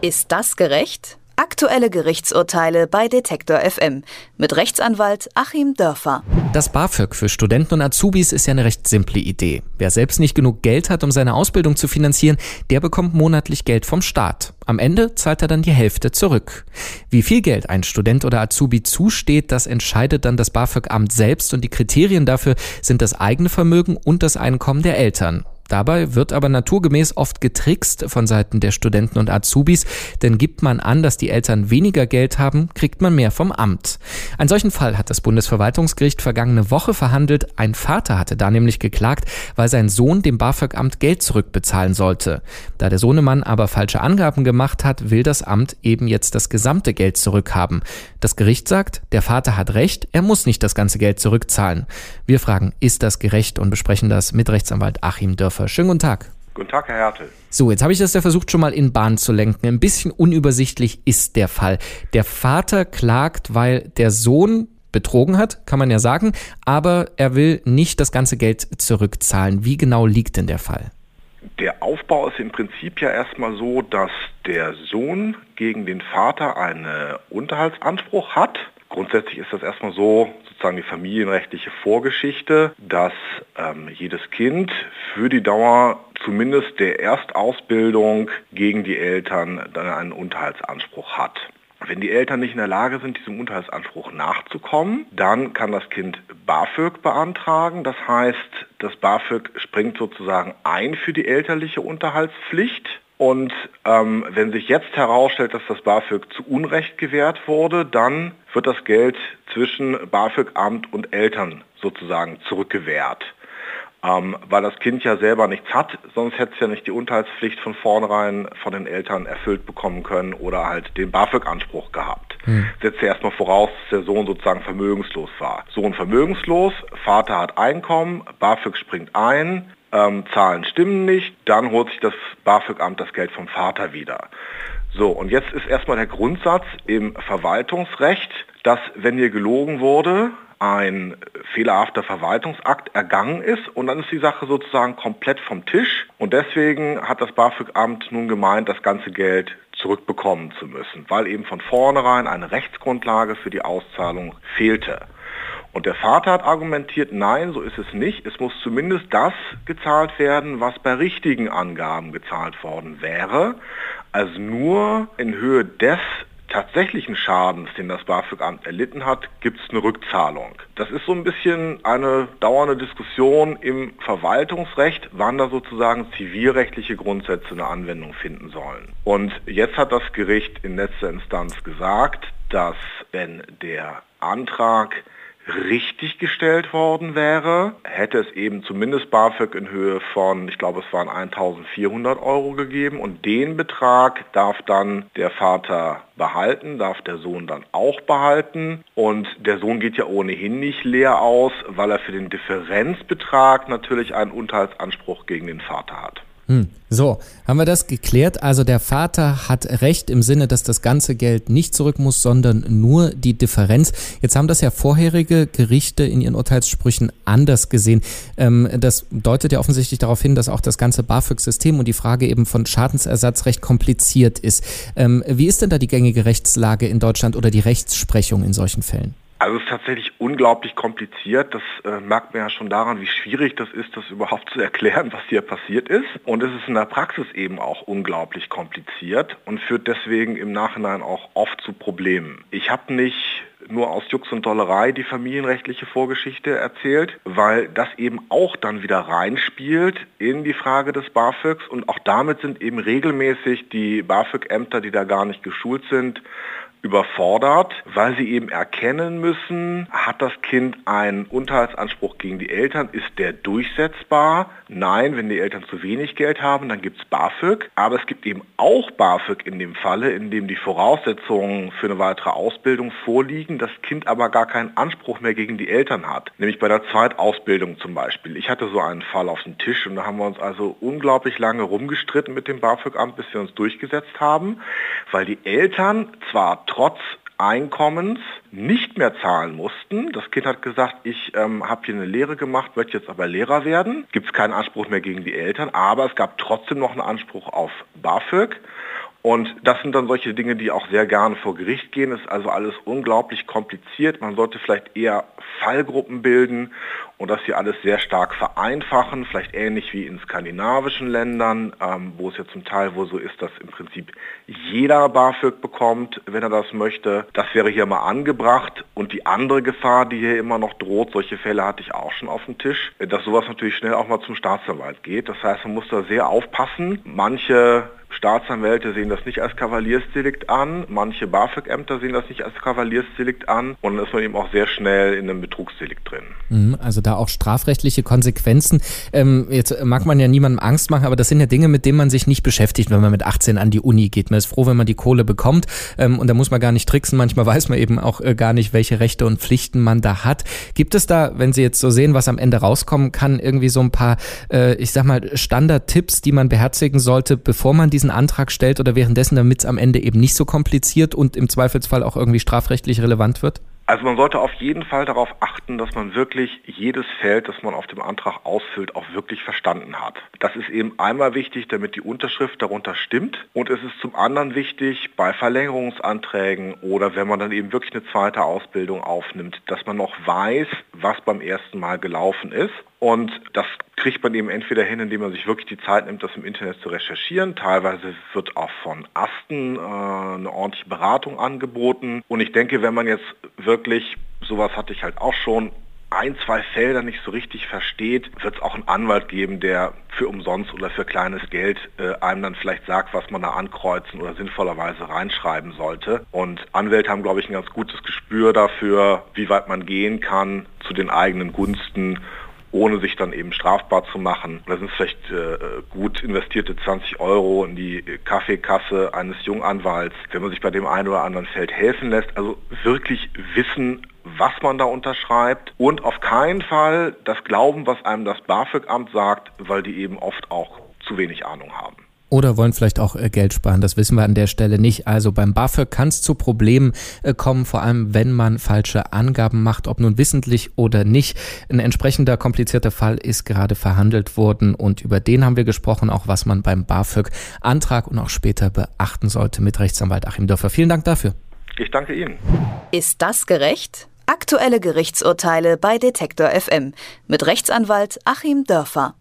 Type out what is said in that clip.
Ist das gerecht? Aktuelle Gerichtsurteile bei Detektor FM mit Rechtsanwalt Achim Dörfer. Das BAföG für Studenten und Azubis ist ja eine recht simple Idee. Wer selbst nicht genug Geld hat, um seine Ausbildung zu finanzieren, der bekommt monatlich Geld vom Staat. Am Ende zahlt er dann die Hälfte zurück. Wie viel Geld ein Student oder Azubi zusteht, das entscheidet dann das BAföG-Amt selbst und die Kriterien dafür sind das eigene Vermögen und das Einkommen der Eltern. Dabei wird aber naturgemäß oft getrickst von Seiten der Studenten und Azubis, denn gibt man an, dass die Eltern weniger Geld haben, kriegt man mehr vom Amt. Einen solchen Fall hat das Bundesverwaltungsgericht vergangene Woche verhandelt. Ein Vater hatte da nämlich geklagt, weil sein Sohn dem BAföG-Amt Geld zurückbezahlen sollte. Da der Sohnemann aber falsche Angaben gemacht hat, will das Amt eben jetzt das gesamte Geld zurückhaben. Das Gericht sagt, der Vater hat recht, er muss nicht das ganze Geld zurückzahlen. Wir fragen, ist das gerecht und besprechen das mit Rechtsanwalt Achim Dörfer. Hofer. Schönen guten Tag. Guten Tag, Herr Hertel. So, jetzt habe ich das ja versucht, schon mal in Bahn zu lenken. Ein bisschen unübersichtlich ist der Fall. Der Vater klagt, weil der Sohn betrogen hat, kann man ja sagen, aber er will nicht das ganze Geld zurückzahlen. Wie genau liegt denn der Fall? Der Aufbau ist im Prinzip ja erstmal so, dass der Sohn gegen den Vater einen Unterhaltsanspruch hat. Grundsätzlich ist das erstmal so, sozusagen die familienrechtliche Vorgeschichte, dass ähm, jedes Kind für die Dauer zumindest der Erstausbildung gegen die Eltern dann einen Unterhaltsanspruch hat. Wenn die Eltern nicht in der Lage sind, diesem Unterhaltsanspruch nachzukommen, dann kann das Kind BAföG beantragen. Das heißt, das BAföG springt sozusagen ein für die elterliche Unterhaltspflicht. Und ähm, wenn sich jetzt herausstellt, dass das BAföG zu Unrecht gewährt wurde, dann wird das Geld zwischen BAföG-Amt und Eltern sozusagen zurückgewährt. Ähm, weil das Kind ja selber nichts hat, sonst hätte es ja nicht die Unterhaltspflicht von vornherein von den Eltern erfüllt bekommen können oder halt den BAföG-Anspruch gehabt. Hm. Setzt ja erstmal voraus, dass der Sohn sozusagen vermögenslos war. Sohn vermögenslos, Vater hat Einkommen, BAföG springt ein, ähm, Zahlen stimmen nicht, dann holt sich das BAföG-Amt das Geld vom Vater wieder. So, und jetzt ist erstmal der Grundsatz im Verwaltungsrecht, dass wenn hier gelogen wurde, ein fehlerhafter Verwaltungsakt ergangen ist und dann ist die Sache sozusagen komplett vom Tisch und deswegen hat das BAföG-Amt nun gemeint, das ganze Geld zurückbekommen zu müssen, weil eben von vornherein eine Rechtsgrundlage für die Auszahlung fehlte. Und der Vater hat argumentiert, nein, so ist es nicht. Es muss zumindest das gezahlt werden, was bei richtigen Angaben gezahlt worden wäre. Also nur in Höhe des tatsächlichen Schadens, den das BAföG-Amt erlitten hat, gibt es eine Rückzahlung. Das ist so ein bisschen eine dauernde Diskussion im Verwaltungsrecht, wann da sozusagen zivilrechtliche Grundsätze eine Anwendung finden sollen. Und jetzt hat das Gericht in letzter Instanz gesagt, dass wenn der Antrag richtig gestellt worden wäre, hätte es eben zumindest BAföG in Höhe von, ich glaube es waren 1400 Euro gegeben und den Betrag darf dann der Vater behalten, darf der Sohn dann auch behalten und der Sohn geht ja ohnehin nicht leer aus, weil er für den Differenzbetrag natürlich einen Unterhaltsanspruch gegen den Vater hat. Hm. So, haben wir das geklärt? Also der Vater hat recht im Sinne, dass das ganze Geld nicht zurück muss, sondern nur die Differenz. Jetzt haben das ja vorherige Gerichte in ihren Urteilssprüchen anders gesehen. Ähm, das deutet ja offensichtlich darauf hin, dass auch das ganze BAföG-System und die Frage eben von Schadensersatz recht kompliziert ist. Ähm, wie ist denn da die gängige Rechtslage in Deutschland oder die Rechtsprechung in solchen Fällen? Also es ist tatsächlich unglaublich kompliziert. Das äh, merkt man ja schon daran, wie schwierig das ist, das überhaupt zu erklären, was hier passiert ist. Und es ist in der Praxis eben auch unglaublich kompliziert und führt deswegen im Nachhinein auch oft zu Problemen. Ich habe nicht nur aus Jux und Dollerei die familienrechtliche Vorgeschichte erzählt, weil das eben auch dann wieder reinspielt in die Frage des BAföGs und auch damit sind eben regelmäßig die BAföG-Ämter, die da gar nicht geschult sind, überfordert, weil sie eben erkennen müssen, hat das Kind einen Unterhaltsanspruch gegen die Eltern, ist der durchsetzbar? Nein, wenn die Eltern zu wenig Geld haben, dann gibt es BAföG. Aber es gibt eben auch BAföG in dem Falle, in dem die Voraussetzungen für eine weitere Ausbildung vorliegen, das Kind aber gar keinen Anspruch mehr gegen die Eltern hat. Nämlich bei der Zweitausbildung zum Beispiel. Ich hatte so einen Fall auf dem Tisch und da haben wir uns also unglaublich lange rumgestritten mit dem BAföG-Amt, bis wir uns durchgesetzt haben, weil die Eltern zwar trotz Einkommens nicht mehr zahlen mussten. Das Kind hat gesagt, ich ähm, habe hier eine Lehre gemacht, möchte jetzt aber Lehrer werden. Gibt es keinen Anspruch mehr gegen die Eltern, aber es gab trotzdem noch einen Anspruch auf BAföG. Und das sind dann solche Dinge, die auch sehr gerne vor Gericht gehen. Es ist also alles unglaublich kompliziert. Man sollte vielleicht eher Fallgruppen bilden und das hier alles sehr stark vereinfachen, vielleicht ähnlich wie in skandinavischen Ländern, ähm, wo es ja zum Teil wohl so ist, dass im Prinzip jeder BAföG bekommt, wenn er das möchte. Das wäre hier mal angebracht. Und die andere Gefahr, die hier immer noch droht, solche Fälle hatte ich auch schon auf dem Tisch, dass sowas natürlich schnell auch mal zum Staatsanwalt geht. Das heißt, man muss da sehr aufpassen. Manche Staatsanwälte sehen das nicht als Kavaliersdelikt an, manche BAföG-Ämter sehen das nicht als Kavaliersdelikt an und dann ist man eben auch sehr schnell in einem Betrugsdelikt drin. Mhm, also da auch strafrechtliche Konsequenzen. Ähm, jetzt mag man ja niemandem Angst machen, aber das sind ja Dinge, mit denen man sich nicht beschäftigt, wenn man mit 18 an die Uni geht. Man ist froh, wenn man die Kohle bekommt ähm, und da muss man gar nicht tricksen. Manchmal weiß man eben auch äh, gar nicht, welche Rechte und Pflichten man da hat. Gibt es da, wenn Sie jetzt so sehen, was am Ende rauskommen kann, irgendwie so ein paar, äh, ich sag mal, Standardtipps, die man beherzigen sollte, bevor man diesen Antrag stellt oder währenddessen, damit es am Ende eben nicht so kompliziert und im Zweifelsfall auch irgendwie strafrechtlich relevant wird? Also man sollte auf jeden Fall darauf achten, dass man wirklich jedes Feld, das man auf dem Antrag ausfüllt, auch wirklich verstanden hat. Das ist eben einmal wichtig, damit die Unterschrift darunter stimmt. Und es ist zum anderen wichtig bei Verlängerungsanträgen oder wenn man dann eben wirklich eine zweite Ausbildung aufnimmt, dass man noch weiß, was beim ersten Mal gelaufen ist. Und das kriegt man eben entweder hin, indem man sich wirklich die Zeit nimmt, das im Internet zu recherchieren. Teilweise wird auch von Asten äh, eine ordentliche Beratung angeboten. Und ich denke, wenn man jetzt wirklich, sowas hatte ich halt auch schon, ein, zwei Felder nicht so richtig versteht, wird es auch einen Anwalt geben, der für umsonst oder für kleines Geld äh, einem dann vielleicht sagt, was man da ankreuzen oder sinnvollerweise reinschreiben sollte. Und Anwälte haben, glaube ich, ein ganz gutes Gespür dafür, wie weit man gehen kann zu den eigenen Gunsten ohne sich dann eben strafbar zu machen. Da sind es vielleicht äh, gut investierte 20 Euro in die Kaffeekasse eines Junganwalts, wenn man sich bei dem einen oder anderen Feld helfen lässt. Also wirklich wissen, was man da unterschreibt und auf keinen Fall das Glauben, was einem das BAföG-Amt sagt, weil die eben oft auch zu wenig Ahnung haben. Oder wollen vielleicht auch äh, Geld sparen. Das wissen wir an der Stelle nicht. Also beim BAföG kann es zu Problemen äh, kommen, vor allem wenn man falsche Angaben macht, ob nun wissentlich oder nicht. Ein entsprechender komplizierter Fall ist gerade verhandelt worden und über den haben wir gesprochen, auch was man beim BAföG-Antrag und auch später beachten sollte mit Rechtsanwalt Achim Dörfer. Vielen Dank dafür. Ich danke Ihnen. Ist das gerecht? Aktuelle Gerichtsurteile bei Detektor FM mit Rechtsanwalt Achim Dörfer.